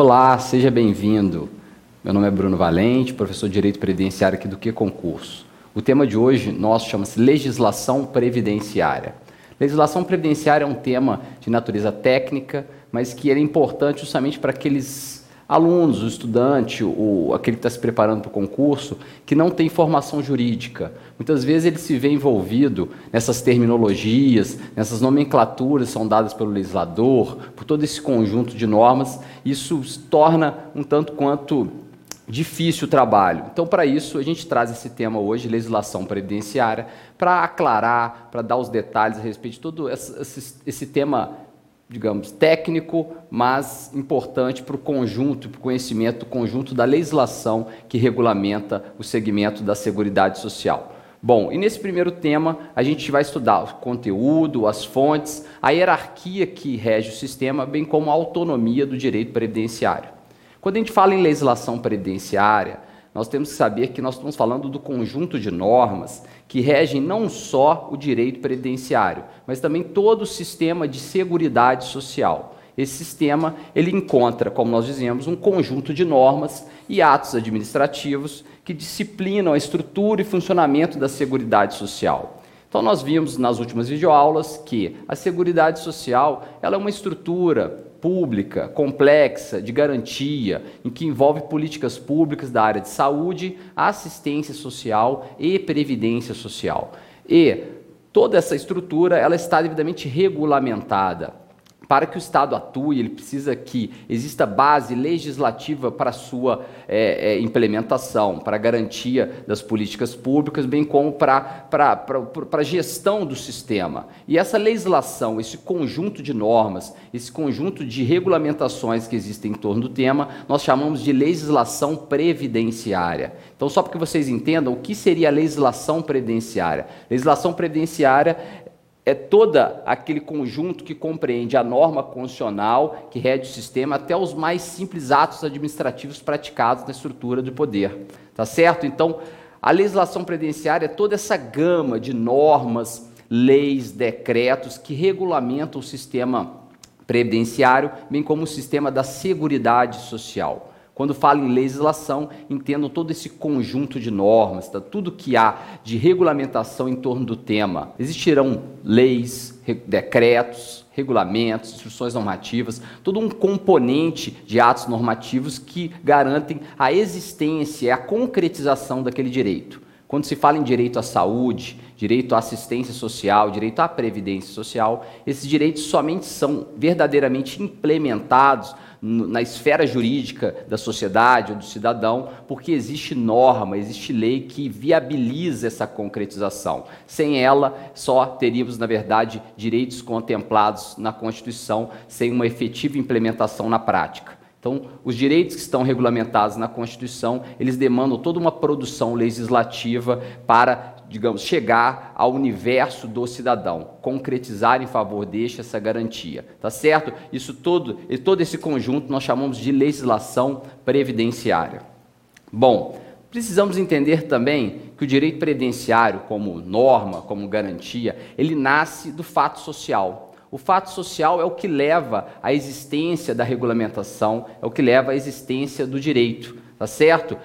Olá, seja bem-vindo. Meu nome é Bruno Valente, professor de Direito Previdenciário aqui do Que Concurso. O tema de hoje nosso chama-se Legislação Previdenciária. Legislação previdenciária é um tema de natureza técnica, mas que é importante justamente para aqueles alunos, o estudante, o, aquele que está se preparando para o concurso, que não tem formação jurídica. Muitas vezes ele se vê envolvido nessas terminologias, nessas nomenclaturas que são dadas pelo legislador, por todo esse conjunto de normas. Isso torna um tanto quanto difícil o trabalho. Então, para isso, a gente traz esse tema hoje, legislação previdenciária, para aclarar, para dar os detalhes a respeito de todo esse, esse tema digamos, técnico, mas importante para o conjunto, para o conhecimento conjunto da legislação que regulamenta o segmento da Seguridade Social. Bom, e nesse primeiro tema a gente vai estudar o conteúdo, as fontes, a hierarquia que rege o sistema, bem como a autonomia do direito previdenciário. Quando a gente fala em legislação previdenciária, nós temos que saber que nós estamos falando do conjunto de normas que regem não só o direito previdenciário, mas também todo o sistema de seguridade social. Esse sistema ele encontra, como nós dizemos, um conjunto de normas e atos administrativos que disciplinam a estrutura e funcionamento da seguridade social. Então nós vimos nas últimas videoaulas que a seguridade social ela é uma estrutura pública, complexa, de garantia, em que envolve políticas públicas da área de saúde, assistência social e previdência social. E toda essa estrutura ela está devidamente regulamentada para que o Estado atue, ele precisa que exista base legislativa para a sua é, é, implementação, para a garantia das políticas públicas, bem como para a gestão do sistema. E essa legislação, esse conjunto de normas, esse conjunto de regulamentações que existem em torno do tema, nós chamamos de legislação previdenciária. Então, só para que vocês entendam o que seria a legislação previdenciária. Legislação previdenciária é toda aquele conjunto que compreende a norma constitucional que rege o sistema até os mais simples atos administrativos praticados na estrutura do poder. Tá certo? Então, a legislação previdenciária é toda essa gama de normas, leis, decretos que regulamentam o sistema previdenciário, bem como o sistema da seguridade social. Quando falo em legislação, entendo todo esse conjunto de normas, tá? tudo que há de regulamentação em torno do tema. Existirão leis, decretos, regulamentos, instruções normativas, todo um componente de atos normativos que garantem a existência e a concretização daquele direito. Quando se fala em direito à saúde, direito à assistência social, direito à previdência social, esses direitos somente são verdadeiramente implementados na esfera jurídica da sociedade ou do cidadão, porque existe norma, existe lei que viabiliza essa concretização. Sem ela, só teríamos, na verdade, direitos contemplados na Constituição, sem uma efetiva implementação na prática. Então, os direitos que estão regulamentados na Constituição, eles demandam toda uma produção legislativa para digamos, chegar ao universo do cidadão, concretizar em favor deste essa garantia, tá certo? Isso todo, todo esse conjunto nós chamamos de legislação previdenciária. Bom, precisamos entender também que o direito previdenciário, como norma, como garantia, ele nasce do fato social. O fato social é o que leva à existência da regulamentação, é o que leva à existência do direito, tá certo?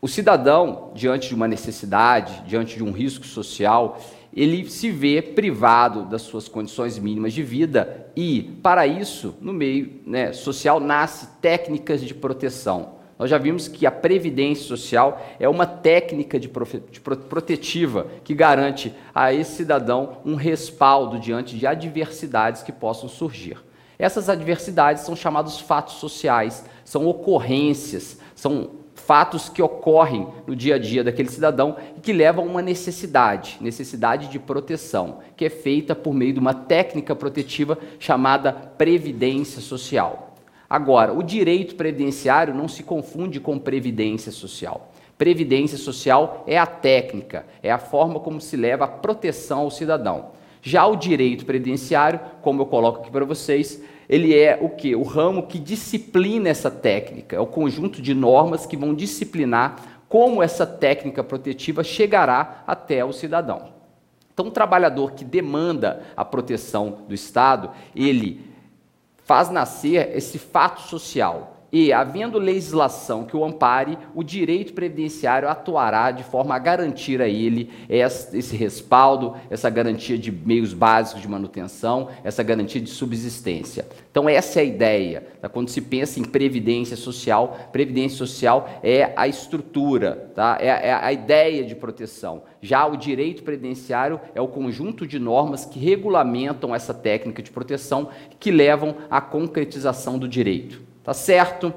O cidadão, diante de uma necessidade, diante de um risco social, ele se vê privado das suas condições mínimas de vida e, para isso, no meio né, social, nasce técnicas de proteção. Nós já vimos que a previdência social é uma técnica de, de protetiva que garante a esse cidadão um respaldo diante de adversidades que possam surgir. Essas adversidades são chamados fatos sociais, são ocorrências, são fatos que ocorrem no dia a dia daquele cidadão e que levam a uma necessidade, necessidade de proteção, que é feita por meio de uma técnica protetiva chamada previdência social. Agora, o direito previdenciário não se confunde com previdência social. Previdência social é a técnica, é a forma como se leva a proteção ao cidadão. Já o direito previdenciário, como eu coloco aqui para vocês, ele é o que? O ramo que disciplina essa técnica, é o conjunto de normas que vão disciplinar como essa técnica protetiva chegará até o cidadão. Então, o trabalhador que demanda a proteção do Estado, ele faz nascer esse fato social e, havendo legislação que o ampare, o direito previdenciário atuará de forma a garantir a ele esse respaldo, essa garantia de meios básicos de manutenção, essa garantia de subsistência. Então, essa é a ideia. Tá? Quando se pensa em previdência social, previdência social é a estrutura, tá? é, é a ideia de proteção. Já o direito previdenciário é o conjunto de normas que regulamentam essa técnica de proteção que levam à concretização do direito. Tá certo?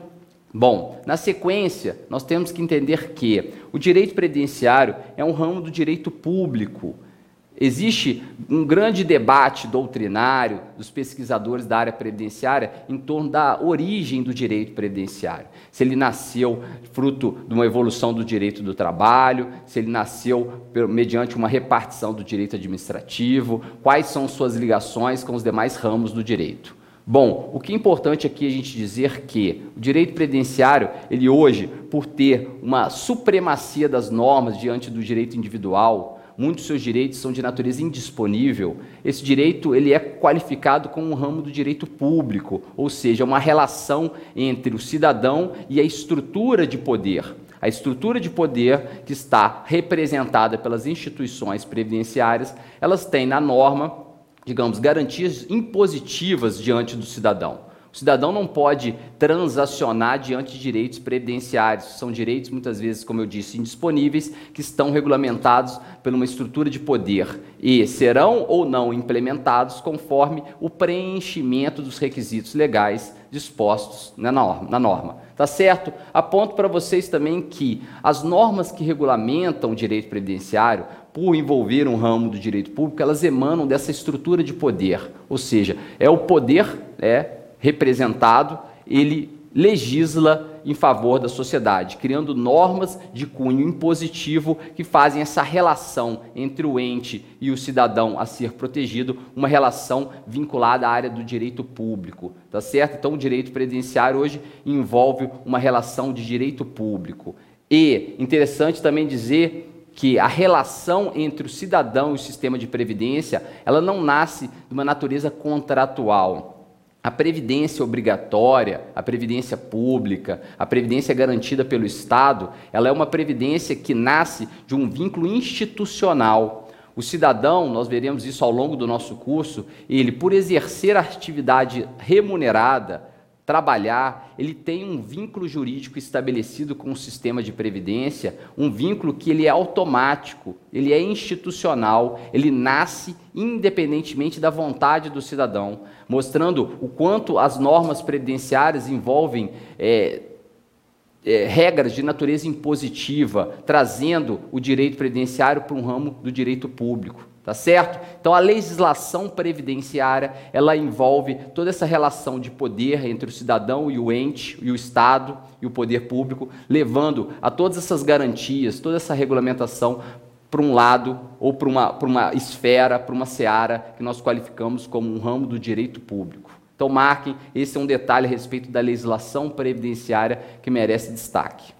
Bom, na sequência, nós temos que entender que o direito previdenciário é um ramo do direito público. Existe um grande debate doutrinário dos pesquisadores da área previdenciária em torno da origem do direito previdenciário. Se ele nasceu fruto de uma evolução do direito do trabalho, se ele nasceu mediante uma repartição do direito administrativo, quais são suas ligações com os demais ramos do direito. Bom, o que é importante aqui a gente dizer que o direito previdenciário, ele hoje, por ter uma supremacia das normas diante do direito individual, muitos seus direitos são de natureza indisponível. Esse direito ele é qualificado como um ramo do direito público, ou seja, uma relação entre o cidadão e a estrutura de poder. A estrutura de poder que está representada pelas instituições previdenciárias, elas têm na norma digamos, garantias impositivas diante do cidadão. O cidadão não pode transacionar diante de direitos previdenciários. São direitos, muitas vezes, como eu disse, indisponíveis, que estão regulamentados por uma estrutura de poder e serão ou não implementados conforme o preenchimento dos requisitos legais dispostos na norma. Na norma. Tá certo? Aponto para vocês também que as normas que regulamentam o direito previdenciário, por envolver um ramo do direito público, elas emanam dessa estrutura de poder. Ou seja, é o poder é, representado, ele legisla em favor da sociedade, criando normas de cunho impositivo que fazem essa relação entre o ente e o cidadão a ser protegido, uma relação vinculada à área do direito público, tá certo? Então, o direito previdenciário hoje envolve uma relação de direito público. E interessante também dizer que a relação entre o cidadão e o sistema de previdência, ela não nasce de uma natureza contratual. A previdência obrigatória, a previdência pública, a previdência garantida pelo Estado, ela é uma previdência que nasce de um vínculo institucional. O cidadão, nós veremos isso ao longo do nosso curso, ele, por exercer a atividade remunerada, trabalhar, ele tem um vínculo jurídico estabelecido com o sistema de previdência, um vínculo que ele é automático, ele é institucional, ele nasce independentemente da vontade do cidadão, mostrando o quanto as normas previdenciárias envolvem é, é, regras de natureza impositiva, trazendo o direito previdenciário para um ramo do direito público. Tá certo? Então a legislação previdenciária, ela envolve toda essa relação de poder entre o cidadão e o ente, e o Estado e o poder público, levando a todas essas garantias, toda essa regulamentação para um lado ou para uma, para uma esfera, para uma seara que nós qualificamos como um ramo do direito público. Então marquem, esse é um detalhe a respeito da legislação previdenciária que merece destaque.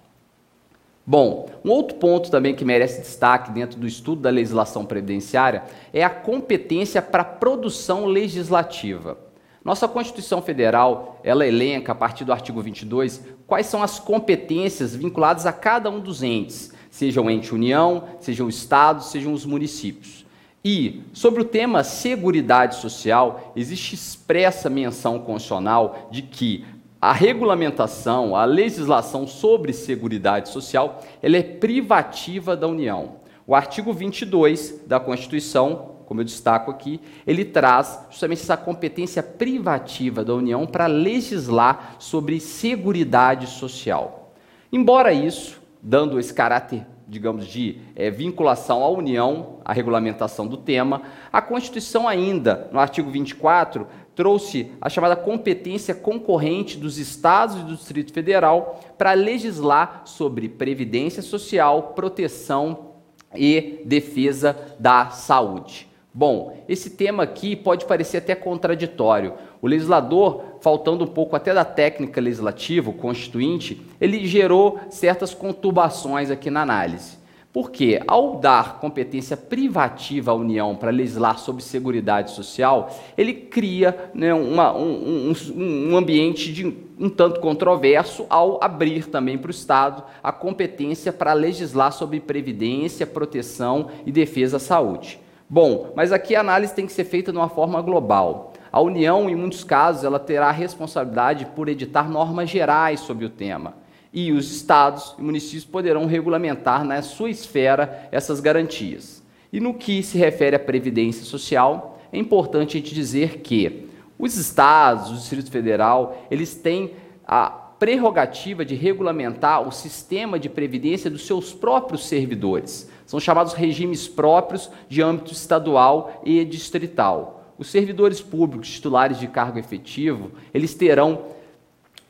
Bom, um outro ponto também que merece destaque dentro do estudo da legislação previdenciária é a competência para produção legislativa. Nossa Constituição Federal, ela elenca a partir do artigo 22 quais são as competências vinculadas a cada um dos entes, sejam ente União, sejam os estados, sejam os municípios. E sobre o tema Seguridade Social, existe expressa menção constitucional de que a regulamentação, a legislação sobre Seguridade Social, ela é privativa da União. O artigo 22 da Constituição, como eu destaco aqui, ele traz justamente essa competência privativa da União para legislar sobre Seguridade Social. Embora isso, dando esse caráter digamos, de é, vinculação à União, à regulamentação do tema, a Constituição ainda, no artigo 24, trouxe a chamada competência concorrente dos estados e do Distrito Federal para legislar sobre previdência social, proteção e defesa da saúde. Bom, esse tema aqui pode parecer até contraditório. O legislador, faltando um pouco até da técnica legislativa, o constituinte, ele gerou certas conturbações aqui na análise. Porque, ao dar competência privativa à União para legislar sobre seguridade social, ele cria né, uma, um, um, um ambiente de um tanto controverso ao abrir também para o Estado a competência para legislar sobre previdência, proteção e defesa à saúde. Bom, mas aqui a análise tem que ser feita de uma forma global. A União, em muitos casos, ela terá a responsabilidade por editar normas gerais sobre o tema e os estados e municípios poderão regulamentar na sua esfera essas garantias. E no que se refere à previdência social, é importante a gente dizer que os estados, o Distrito Federal, eles têm a prerrogativa de regulamentar o sistema de previdência dos seus próprios servidores. São chamados regimes próprios de âmbito estadual e distrital. Os servidores públicos titulares de cargo efetivo, eles terão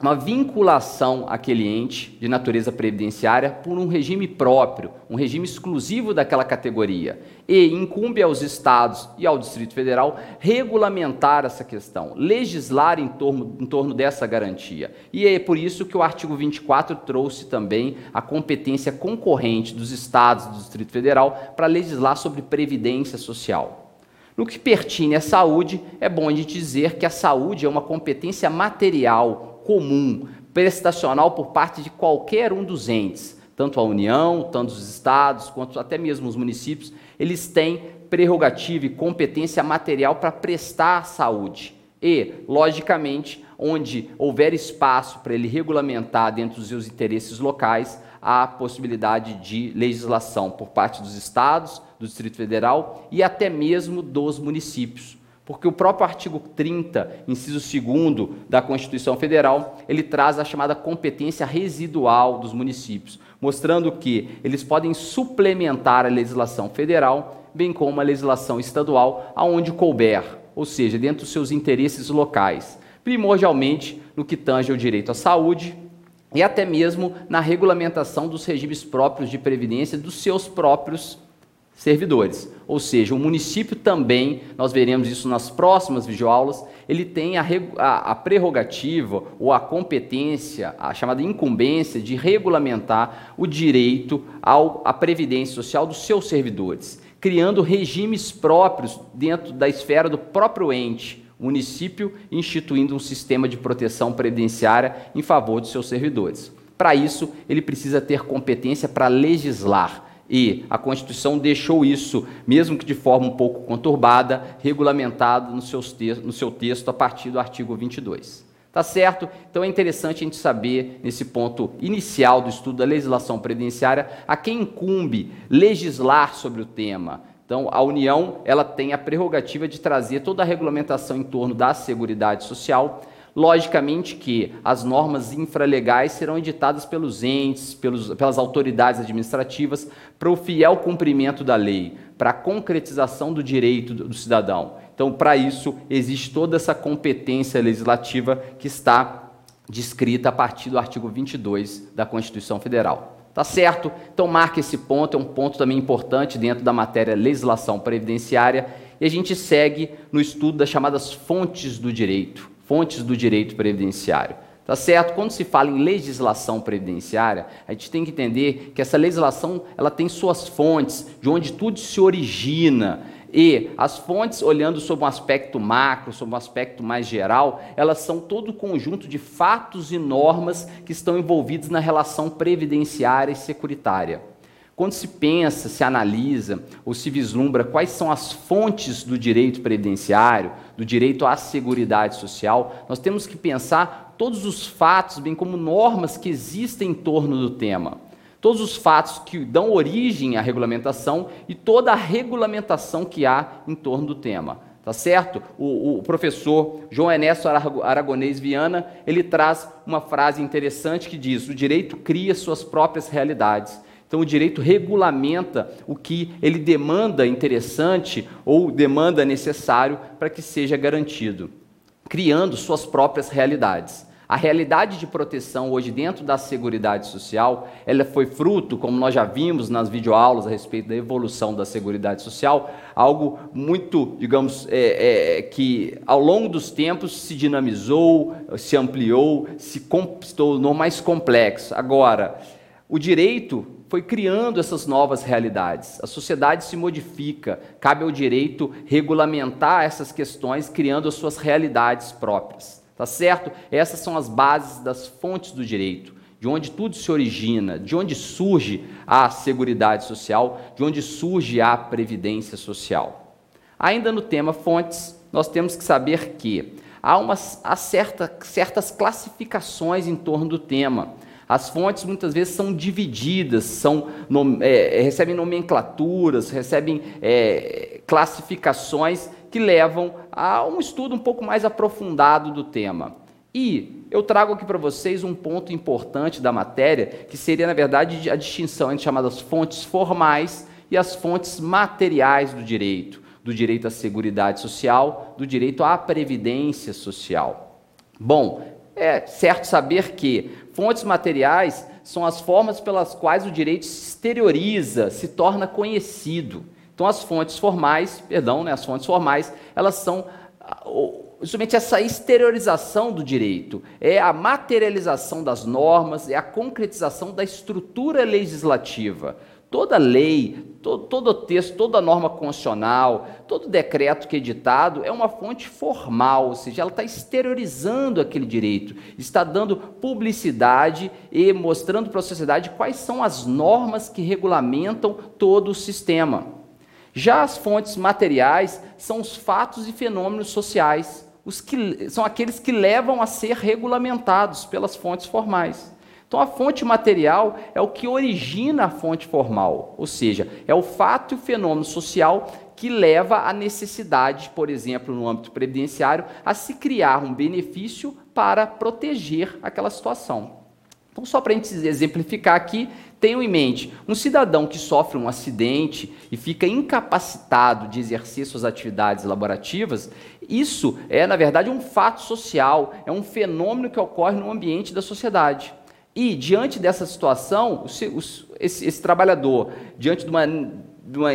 uma vinculação àquele ente de natureza previdenciária por um regime próprio, um regime exclusivo daquela categoria. E incumbe aos estados e ao Distrito Federal regulamentar essa questão, legislar em torno, em torno dessa garantia. E é por isso que o artigo 24 trouxe também a competência concorrente dos estados e do Distrito Federal para legislar sobre previdência social. No que pertine à saúde, é bom gente dizer que a saúde é uma competência material comum, prestacional por parte de qualquer um dos entes, tanto a União, tanto os estados, quanto até mesmo os municípios, eles têm prerrogativa e competência material para prestar saúde. E, logicamente, onde houver espaço para ele regulamentar dentro dos seus interesses locais, há possibilidade de legislação por parte dos estados, do Distrito Federal e até mesmo dos municípios. Porque o próprio artigo 30, inciso 2 da Constituição Federal, ele traz a chamada competência residual dos municípios, mostrando que eles podem suplementar a legislação federal, bem como a legislação estadual, aonde couber, ou seja, dentro dos seus interesses locais, primordialmente no que tange ao direito à saúde e até mesmo na regulamentação dos regimes próprios de previdência dos seus próprios servidores. Ou seja, o município também, nós veremos isso nas próximas videoaulas, ele tem a, a, a, prerrogativa ou a competência, a chamada incumbência de regulamentar o direito ao, à previdência social dos seus servidores, criando regimes próprios dentro da esfera do próprio ente, município, instituindo um sistema de proteção previdenciária em favor dos seus servidores. Para isso, ele precisa ter competência para legislar e a Constituição deixou isso, mesmo que de forma um pouco conturbada, regulamentado no, seus te no seu texto a partir do artigo 22. Tá certo? Então é interessante a gente saber, nesse ponto inicial do estudo da legislação previdenciária, a quem incumbe legislar sobre o tema. Então, a União ela tem a prerrogativa de trazer toda a regulamentação em torno da Seguridade Social, Logicamente que as normas infralegais serão editadas pelos entes, pelos, pelas autoridades administrativas, para o fiel cumprimento da lei, para a concretização do direito do, do cidadão. Então, para isso, existe toda essa competência legislativa que está descrita a partir do artigo 22 da Constituição Federal. Tá certo? Então marque esse ponto, é um ponto também importante dentro da matéria legislação previdenciária, e a gente segue no estudo das chamadas fontes do direito fontes do direito previdenciário. Tá certo? Quando se fala em legislação previdenciária, a gente tem que entender que essa legislação ela tem suas fontes, de onde tudo se origina. E as fontes, olhando sob um aspecto macro, sob um aspecto mais geral, elas são todo o conjunto de fatos e normas que estão envolvidos na relação previdenciária e securitária. Quando se pensa, se analisa ou se vislumbra quais são as fontes do direito previdenciário, do direito à seguridade social, nós temos que pensar todos os fatos, bem como normas que existem em torno do tema. Todos os fatos que dão origem à regulamentação e toda a regulamentação que há em torno do tema. Tá certo? O, o professor João Ernesto Aragonês Viana, ele traz uma frase interessante que diz: "O direito cria suas próprias realidades então, o direito regulamenta o que ele demanda interessante ou demanda necessário para que seja garantido, criando suas próprias realidades. A realidade de proteção hoje dentro da Seguridade Social, ela foi fruto, como nós já vimos nas videoaulas a respeito da evolução da Seguridade Social, algo muito, digamos, é, é, que ao longo dos tempos se dinamizou, se ampliou, se tornou mais complexo. Agora, o direito foi criando essas novas realidades. A sociedade se modifica, cabe ao direito regulamentar essas questões, criando as suas realidades próprias. Tá certo? Essas são as bases das fontes do direito, de onde tudo se origina, de onde surge a seguridade social, de onde surge a previdência social. Ainda no tema fontes, nós temos que saber que há, umas, há certa, certas classificações em torno do tema. As fontes muitas vezes são divididas, são, é, é, recebem nomenclaturas, recebem é, classificações que levam a um estudo um pouco mais aprofundado do tema. E eu trago aqui para vocês um ponto importante da matéria, que seria, na verdade, a distinção entre chamadas fontes formais e as fontes materiais do direito do direito à seguridade social, do direito à previdência social. Bom, é certo saber que fontes materiais são as formas pelas quais o direito se exterioriza, se torna conhecido. Então, as fontes formais, perdão, né, as fontes formais, elas são justamente essa exteriorização do direito, é a materialização das normas, é a concretização da estrutura legislativa. Toda lei, todo, todo texto, toda norma constitucional, todo decreto que é editado é uma fonte formal, ou seja, ela está exteriorizando aquele direito, está dando publicidade e mostrando para a sociedade quais são as normas que regulamentam todo o sistema. Já as fontes materiais são os fatos e fenômenos sociais, os que, são aqueles que levam a ser regulamentados pelas fontes formais. Então, a fonte material é o que origina a fonte formal, ou seja, é o fato e o fenômeno social que leva à necessidade, por exemplo, no âmbito previdenciário, a se criar um benefício para proteger aquela situação. Então, só para a gente exemplificar aqui, tenham em mente, um cidadão que sofre um acidente e fica incapacitado de exercer suas atividades laborativas, isso é, na verdade, um fato social, é um fenômeno que ocorre no ambiente da sociedade. E, diante dessa situação, esse, esse trabalhador, diante de uma, de uma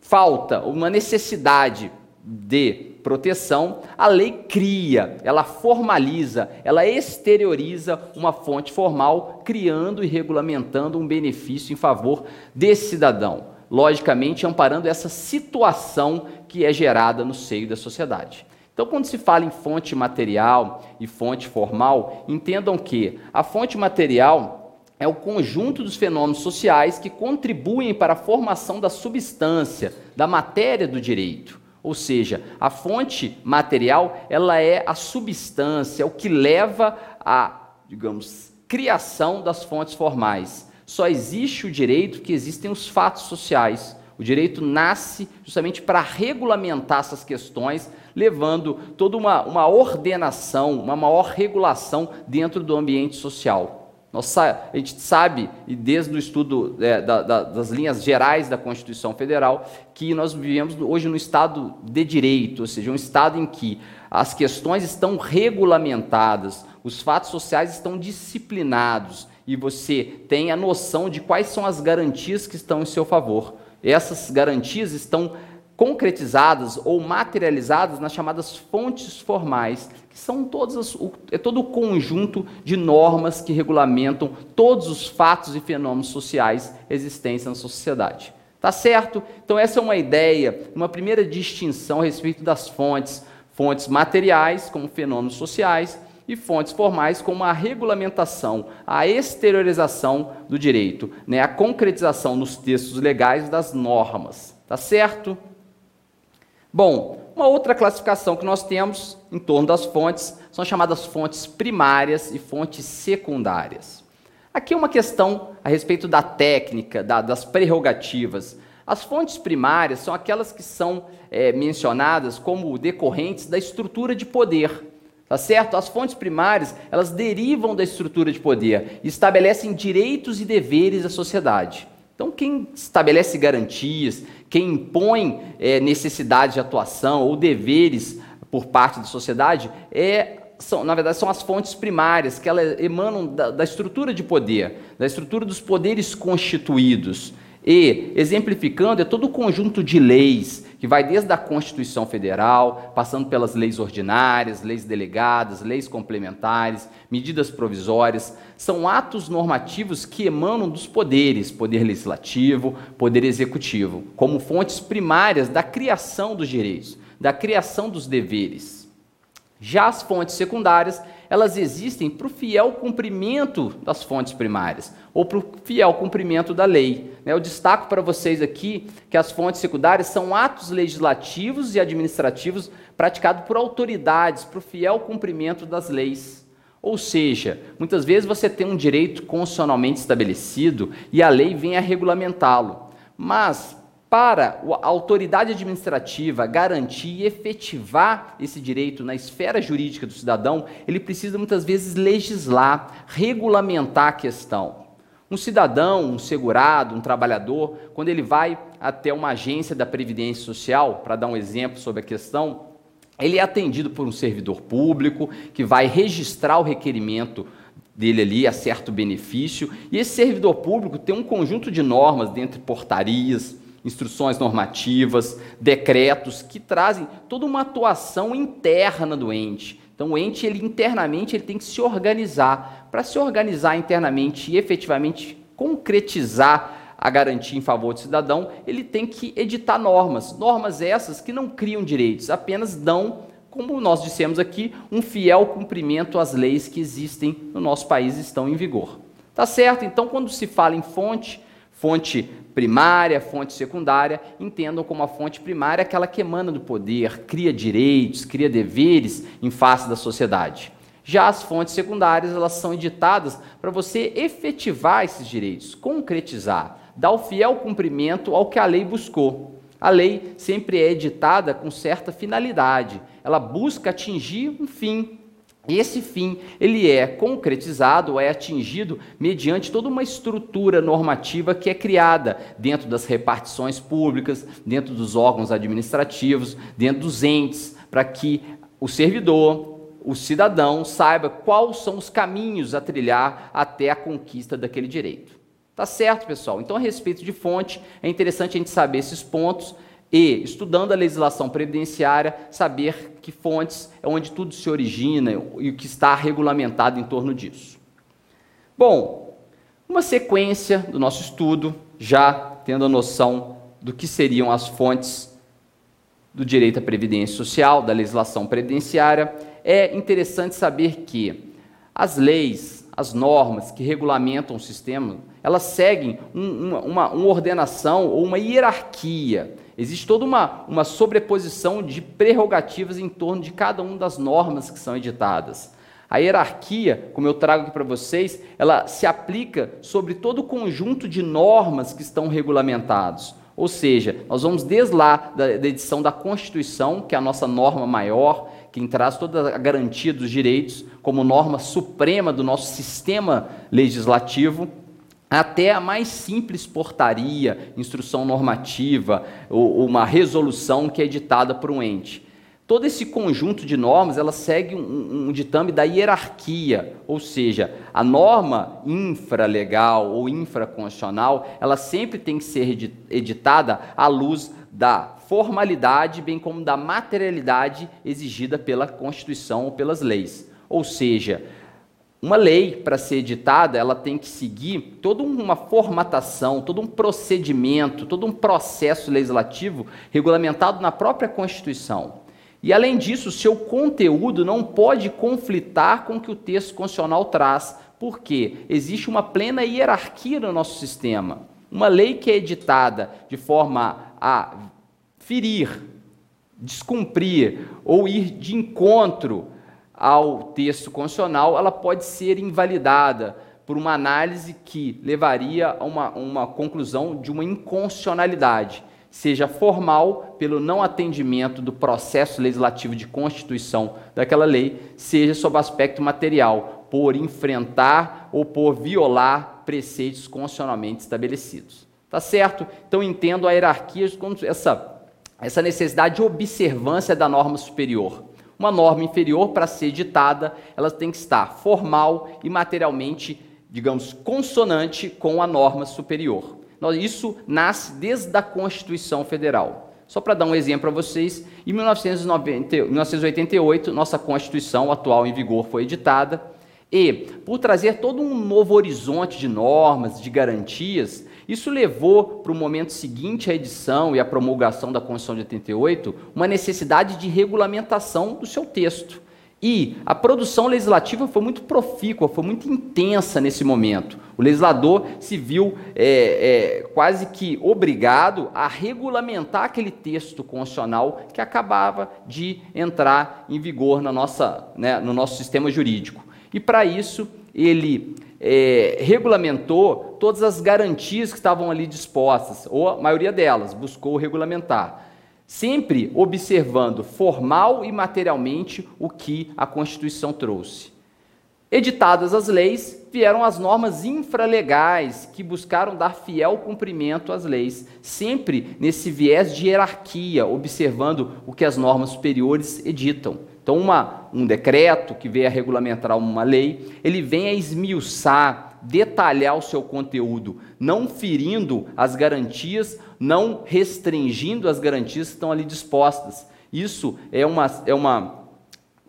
falta, uma necessidade de proteção, a lei cria, ela formaliza, ela exterioriza uma fonte formal, criando e regulamentando um benefício em favor desse cidadão, logicamente amparando essa situação que é gerada no seio da sociedade. Então, quando se fala em fonte material e fonte formal, entendam que a fonte material é o conjunto dos fenômenos sociais que contribuem para a formação da substância, da matéria do direito. Ou seja, a fonte material, ela é a substância, é o que leva à, digamos, criação das fontes formais. Só existe o direito que existem os fatos sociais. O direito nasce justamente para regulamentar essas questões, levando toda uma, uma ordenação, uma maior regulação dentro do ambiente social. Nossa, a gente sabe, e desde o estudo é, da, da, das linhas gerais da Constituição Federal, que nós vivemos hoje no Estado de direito, ou seja, um Estado em que as questões estão regulamentadas, os fatos sociais estão disciplinados e você tem a noção de quais são as garantias que estão em seu favor. Essas garantias estão concretizadas ou materializadas nas chamadas fontes formais, que são todas as, o, é todo o conjunto de normas que regulamentam todos os fatos e fenômenos sociais existentes na sociedade. Tá certo? Então essa é uma ideia, uma primeira distinção a respeito das fontes, fontes materiais como fenômenos sociais e fontes formais como a regulamentação, a exteriorização do direito, né? a concretização nos textos legais das normas. Tá certo? Bom, uma outra classificação que nós temos em torno das fontes são as chamadas fontes primárias e fontes secundárias. Aqui é uma questão a respeito da técnica, da, das prerrogativas. As fontes primárias são aquelas que são é, mencionadas como decorrentes da estrutura de poder. Tá certo? As fontes primárias, elas derivam da estrutura de poder e estabelecem direitos e deveres à sociedade. Então, quem estabelece garantias, quem impõe é, necessidades de atuação ou deveres por parte da sociedade, é, são, na verdade, são as fontes primárias, que elas emanam da, da estrutura de poder, da estrutura dos poderes constituídos. E, exemplificando, é todo o conjunto de leis que vai desde a Constituição Federal, passando pelas leis ordinárias, leis delegadas, leis complementares, medidas provisórias, são atos normativos que emanam dos poderes, poder legislativo, poder executivo, como fontes primárias da criação dos direitos, da criação dos deveres. Já as fontes secundárias elas existem para o fiel cumprimento das fontes primárias, ou para o fiel cumprimento da lei. Né? Eu destaco para vocês aqui que as fontes secundárias são atos legislativos e administrativos praticados por autoridades, para o fiel cumprimento das leis. Ou seja, muitas vezes você tem um direito constitucionalmente estabelecido e a lei vem a regulamentá-lo. Mas, para a autoridade administrativa garantir e efetivar esse direito na esfera jurídica do cidadão, ele precisa muitas vezes legislar, regulamentar a questão. Um cidadão, um segurado, um trabalhador, quando ele vai até uma agência da Previdência Social, para dar um exemplo sobre a questão, ele é atendido por um servidor público que vai registrar o requerimento dele ali a certo benefício, e esse servidor público tem um conjunto de normas, dentre portarias, instruções normativas, decretos que trazem toda uma atuação interna do ente. Então, o ente, ele internamente, ele tem que se organizar. Para se organizar internamente e efetivamente concretizar a garantia em favor do cidadão, ele tem que editar normas. Normas essas que não criam direitos, apenas dão, como nós dissemos aqui, um fiel cumprimento às leis que existem no nosso país e estão em vigor. Tá certo? Então, quando se fala em fonte, fonte primária, fonte secundária, entendam como a fonte primária aquela que emana do poder, cria direitos, cria deveres em face da sociedade. Já as fontes secundárias, elas são editadas para você efetivar esses direitos, concretizar, dar o fiel cumprimento ao que a lei buscou. A lei sempre é editada com certa finalidade. Ela busca atingir um fim, esse fim, ele é concretizado, é atingido mediante toda uma estrutura normativa que é criada dentro das repartições públicas, dentro dos órgãos administrativos, dentro dos entes, para que o servidor, o cidadão saiba quais são os caminhos a trilhar até a conquista daquele direito. Tá certo, pessoal? Então, a respeito de fonte, é interessante a gente saber esses pontos e, estudando a legislação previdenciária, saber que fontes é onde tudo se origina e o que está regulamentado em torno disso. Bom, uma sequência do nosso estudo, já tendo a noção do que seriam as fontes do direito à previdência social, da legislação previdenciária, é interessante saber que as leis, as normas que regulamentam o sistema, elas seguem um, uma, uma, uma ordenação ou uma hierarquia Existe toda uma, uma sobreposição de prerrogativas em torno de cada uma das normas que são editadas. A hierarquia, como eu trago aqui para vocês, ela se aplica sobre todo o conjunto de normas que estão regulamentados. Ou seja, nós vamos desde lá da, da edição da Constituição, que é a nossa norma maior, quem traz toda a garantia dos direitos como norma suprema do nosso sistema legislativo, até a mais simples portaria, instrução normativa ou uma resolução que é editada por um ente. Todo esse conjunto de normas, ela segue um, um ditame da hierarquia, ou seja, a norma infralegal ou infraconstitucional, ela sempre tem que ser editada à luz da formalidade, bem como da materialidade exigida pela Constituição ou pelas leis. Ou seja, uma lei, para ser editada, ela tem que seguir toda uma formatação, todo um procedimento, todo um processo legislativo regulamentado na própria Constituição. E, além disso, seu conteúdo não pode conflitar com o que o texto constitucional traz, porque existe uma plena hierarquia no nosso sistema. Uma lei que é editada de forma a ferir, descumprir ou ir de encontro ao texto constitucional, ela pode ser invalidada por uma análise que levaria a uma, uma conclusão de uma inconstitucionalidade, seja formal, pelo não atendimento do processo legislativo de constituição daquela lei, seja sob aspecto material, por enfrentar ou por violar preceitos constitucionalmente estabelecidos. Tá certo? Então entendo a hierarquia, essa, essa necessidade de observância da norma superior uma norma inferior, para ser ditada, ela tem que estar formal e materialmente, digamos, consonante com a norma superior. Isso nasce desde a Constituição Federal. Só para dar um exemplo para vocês, em 1990, 1988, nossa Constituição atual em vigor foi editada e, por trazer todo um novo horizonte de normas, de garantias, isso levou para o momento seguinte à edição e à promulgação da Constituição de 88 uma necessidade de regulamentação do seu texto. E a produção legislativa foi muito profícua, foi muito intensa nesse momento. O legislador se viu é, é, quase que obrigado a regulamentar aquele texto constitucional que acabava de entrar em vigor na nossa, né, no nosso sistema jurídico. E para isso, ele é, regulamentou todas as garantias que estavam ali dispostas, ou a maioria delas, buscou regulamentar sempre observando formal e materialmente o que a Constituição trouxe. Editadas as leis, vieram as normas infralegais que buscaram dar fiel cumprimento às leis, sempre nesse viés de hierarquia, observando o que as normas superiores editam. Então, uma, um decreto que veio a regulamentar uma lei, ele vem a esmiuçar detalhar o seu conteúdo, não ferindo as garantias, não restringindo as garantias que estão ali dispostas. Isso é uma, é uma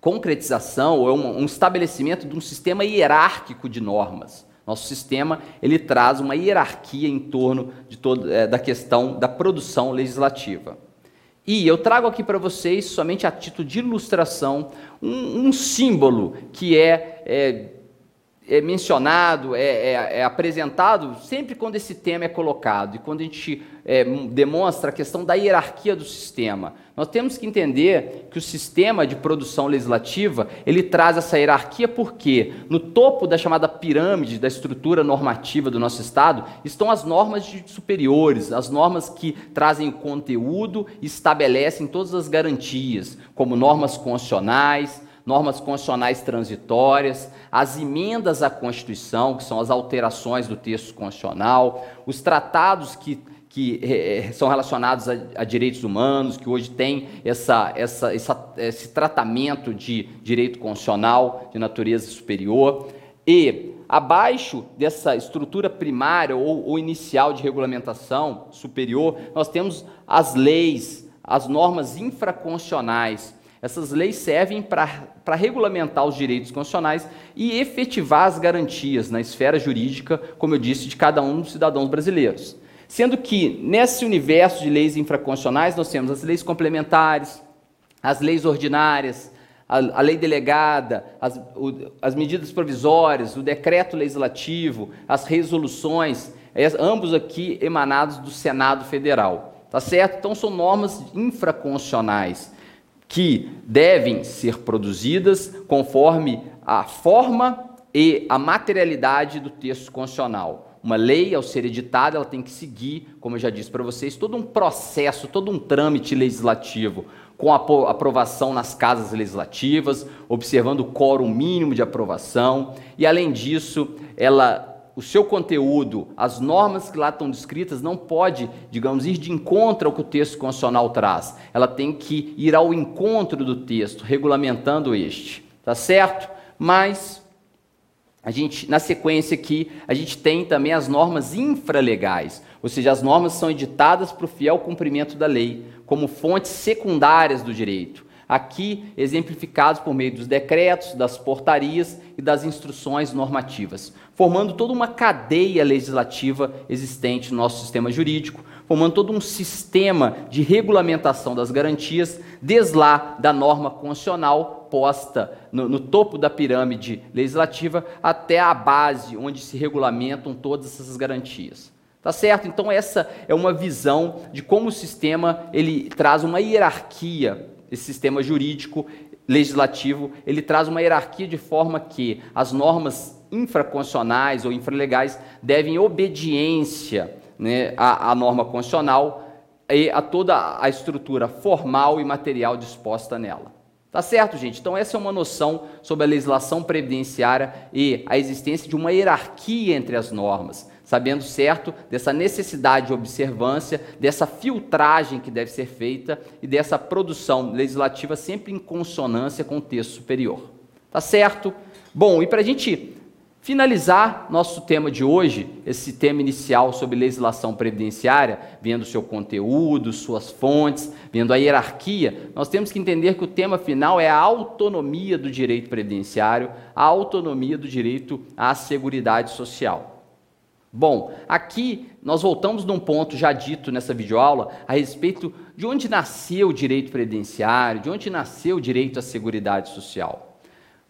concretização, é um, um estabelecimento de um sistema hierárquico de normas. Nosso sistema ele traz uma hierarquia em torno de todo, é, da questão da produção legislativa. E eu trago aqui para vocês, somente a título de ilustração, um, um símbolo que é, é é mencionado, é, é, é, apresentado sempre quando esse tema é colocado e quando a gente é, demonstra a questão da hierarquia do sistema. Nós temos que entender que o sistema de produção legislativa ele traz essa hierarquia porque no topo da chamada pirâmide da estrutura normativa do nosso Estado estão as normas superiores, as normas que trazem conteúdo e estabelecem todas as garantias, como normas constitucionais, normas constitucionais transitórias, as emendas à Constituição, que são as alterações do texto constitucional, os tratados que, que é, são relacionados a, a, direitos humanos, que hoje tem essa, essa, essa, esse tratamento de direito constitucional de natureza superior. E abaixo dessa estrutura primária ou, ou inicial de regulamentação superior, nós temos as leis, as normas infraconstitucionais, essas leis servem para regulamentar os direitos constitucionais e efetivar as garantias na esfera jurídica, como eu disse, de cada um dos cidadãos brasileiros. Sendo que, nesse universo de leis infraconstitucionais, nós temos as leis complementares, as leis ordinárias, a, a lei delegada, as, o, as medidas provisórias, o decreto legislativo, as resoluções, ambos aqui emanados do Senado Federal. Tá certo? Então, são normas infraconstitucionais que devem ser produzidas conforme a forma e a materialidade do texto constitucional. Uma lei, ao ser editada, ela tem que seguir, como eu já disse para vocês, todo um processo, todo um trâmite legislativo, com a aprovação nas casas legislativas, observando o quórum mínimo de aprovação, e além disso, ela o seu conteúdo, as normas que lá estão descritas, não pode, digamos, ir de encontro ao que o texto constitucional traz. Ela tem que ir ao encontro do texto, regulamentando este. Tá certo? Mas a gente, na sequência aqui, a gente tem também as normas infralegais, ou seja, as normas são editadas para o fiel cumprimento da lei, como fontes secundárias do direito aqui exemplificados por meio dos decretos, das portarias e das instruções normativas, formando toda uma cadeia legislativa existente no nosso sistema jurídico, formando todo um sistema de regulamentação das garantias, desde lá da norma constitucional posta no, no topo da pirâmide legislativa até a base onde se regulamentam todas essas garantias. Tá certo? Então essa é uma visão de como o sistema ele traz uma hierarquia esse sistema jurídico legislativo, ele traz uma hierarquia de forma que as normas infraconstitucionais ou infralegais devem obediência né, à, à norma constitucional e a toda a estrutura formal e material disposta nela. Tá certo, gente? Então, essa é uma noção sobre a legislação previdenciária e a existência de uma hierarquia entre as normas sabendo certo dessa necessidade de observância, dessa filtragem que deve ser feita e dessa produção legislativa sempre em consonância com o texto superior. Tá certo? Bom, e para a gente finalizar nosso tema de hoje, esse tema inicial sobre legislação previdenciária, vendo seu conteúdo, suas fontes, vendo a hierarquia, nós temos que entender que o tema final é a autonomia do direito previdenciário, a autonomia do direito à seguridade social. Bom, aqui nós voltamos num ponto já dito nessa videoaula a respeito de onde nasceu o direito previdenciário, de onde nasceu o direito à seguridade social.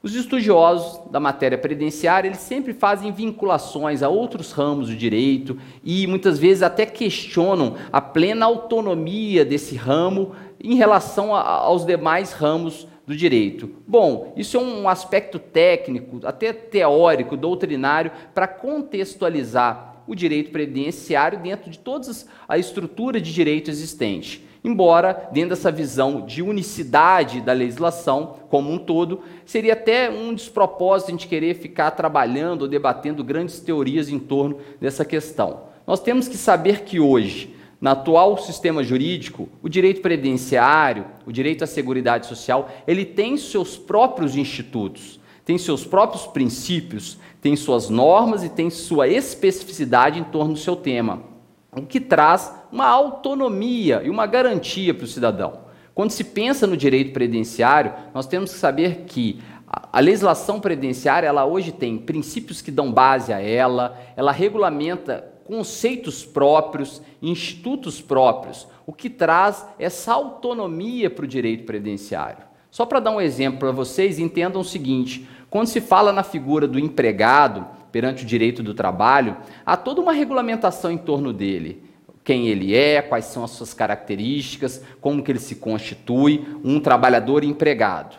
Os estudiosos da matéria previdenciária, eles sempre fazem vinculações a outros ramos do direito e muitas vezes até questionam a plena autonomia desse ramo em relação a, aos demais ramos do direito. Bom, isso é um aspecto técnico, até teórico, doutrinário, para contextualizar o direito previdenciário dentro de toda a estrutura de direito existente. Embora, dentro dessa visão de unicidade da legislação como um todo, seria até um despropósito a gente querer ficar trabalhando ou debatendo grandes teorias em torno dessa questão. Nós temos que saber que hoje, no atual sistema jurídico, o direito previdenciário, o direito à seguridade social, ele tem seus próprios institutos, tem seus próprios princípios, tem suas normas e tem sua especificidade em torno do seu tema o que traz uma autonomia e uma garantia para o cidadão. Quando se pensa no direito previdenciário, nós temos que saber que a legislação previdenciária, ela hoje tem princípios que dão base a ela, ela regulamenta conceitos próprios, institutos próprios, o que traz essa autonomia para o direito previdenciário. Só para dar um exemplo para vocês, entendam o seguinte: quando se fala na figura do empregado, perante o direito do trabalho, há toda uma regulamentação em torno dele. Quem ele é, quais são as suas características, como que ele se constitui, um trabalhador empregado.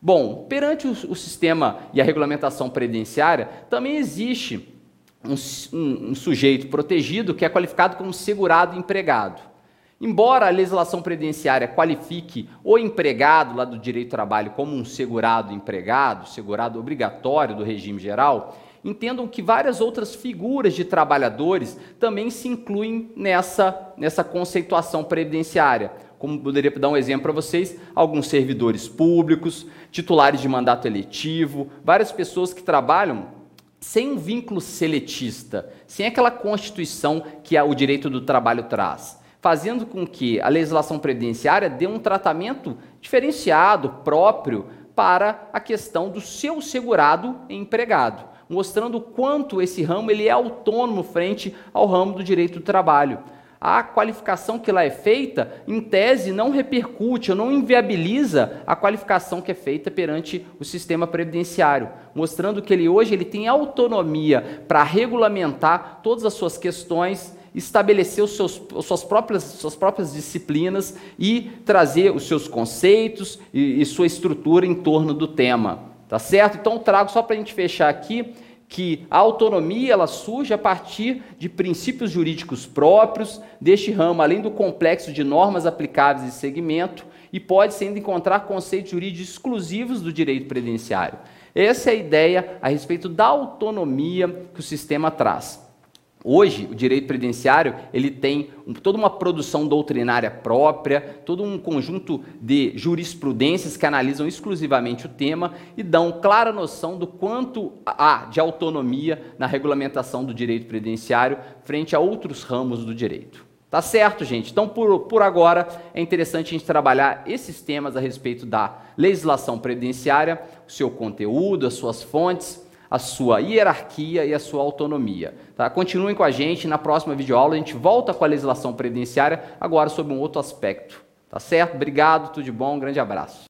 Bom, perante o, o sistema e a regulamentação previdenciária, também existe um, um, sujeito protegido que é qualificado como segurado empregado. Embora a legislação previdenciária qualifique o empregado lá do direito do trabalho como um segurado empregado, segurado obrigatório do regime geral, entendam que várias outras figuras de trabalhadores também se incluem nessa, nessa conceituação previdenciária. Como poderia dar um exemplo para vocês, alguns servidores públicos, titulares de mandato eletivo, várias pessoas que trabalham sem um vínculo seletista, sem aquela constituição que o direito do trabalho traz, fazendo com que a legislação previdenciária dê um tratamento diferenciado, próprio, para a questão do seu segurado empregado mostrando o quanto esse ramo ele é autônomo frente ao ramo do direito do trabalho. A qualificação que lá é feita, em tese, não repercute ou não inviabiliza a qualificação que é feita perante o sistema previdenciário, mostrando que ele hoje ele tem autonomia para regulamentar todas as suas questões estabelecer os seus, as suas, próprias, suas próprias disciplinas e trazer os seus conceitos e, e sua estrutura em torno do tema. Tá certo? Então trago só para a gente fechar aqui que a autonomia ela surge a partir de princípios jurídicos próprios deste ramo, além do complexo de normas aplicáveis e segmento, e pode-se ainda encontrar conceitos jurídicos exclusivos do direito previdenciário. Essa é a ideia a respeito da autonomia que o sistema traz. Hoje, o direito previdenciário ele tem toda uma produção doutrinária própria, todo um conjunto de jurisprudências que analisam exclusivamente o tema e dão clara noção do quanto há de autonomia na regulamentação do direito previdenciário frente a outros ramos do direito. Tá certo, gente? Então, por, por agora, é interessante a gente trabalhar esses temas a respeito da legislação previdenciária, o seu conteúdo, as suas fontes a sua hierarquia e a sua autonomia. Tá? Continuem com a gente, na próxima videoaula a gente volta com a legislação previdenciária, agora sobre um outro aspecto. Tá certo? Obrigado, tudo de bom, um grande abraço.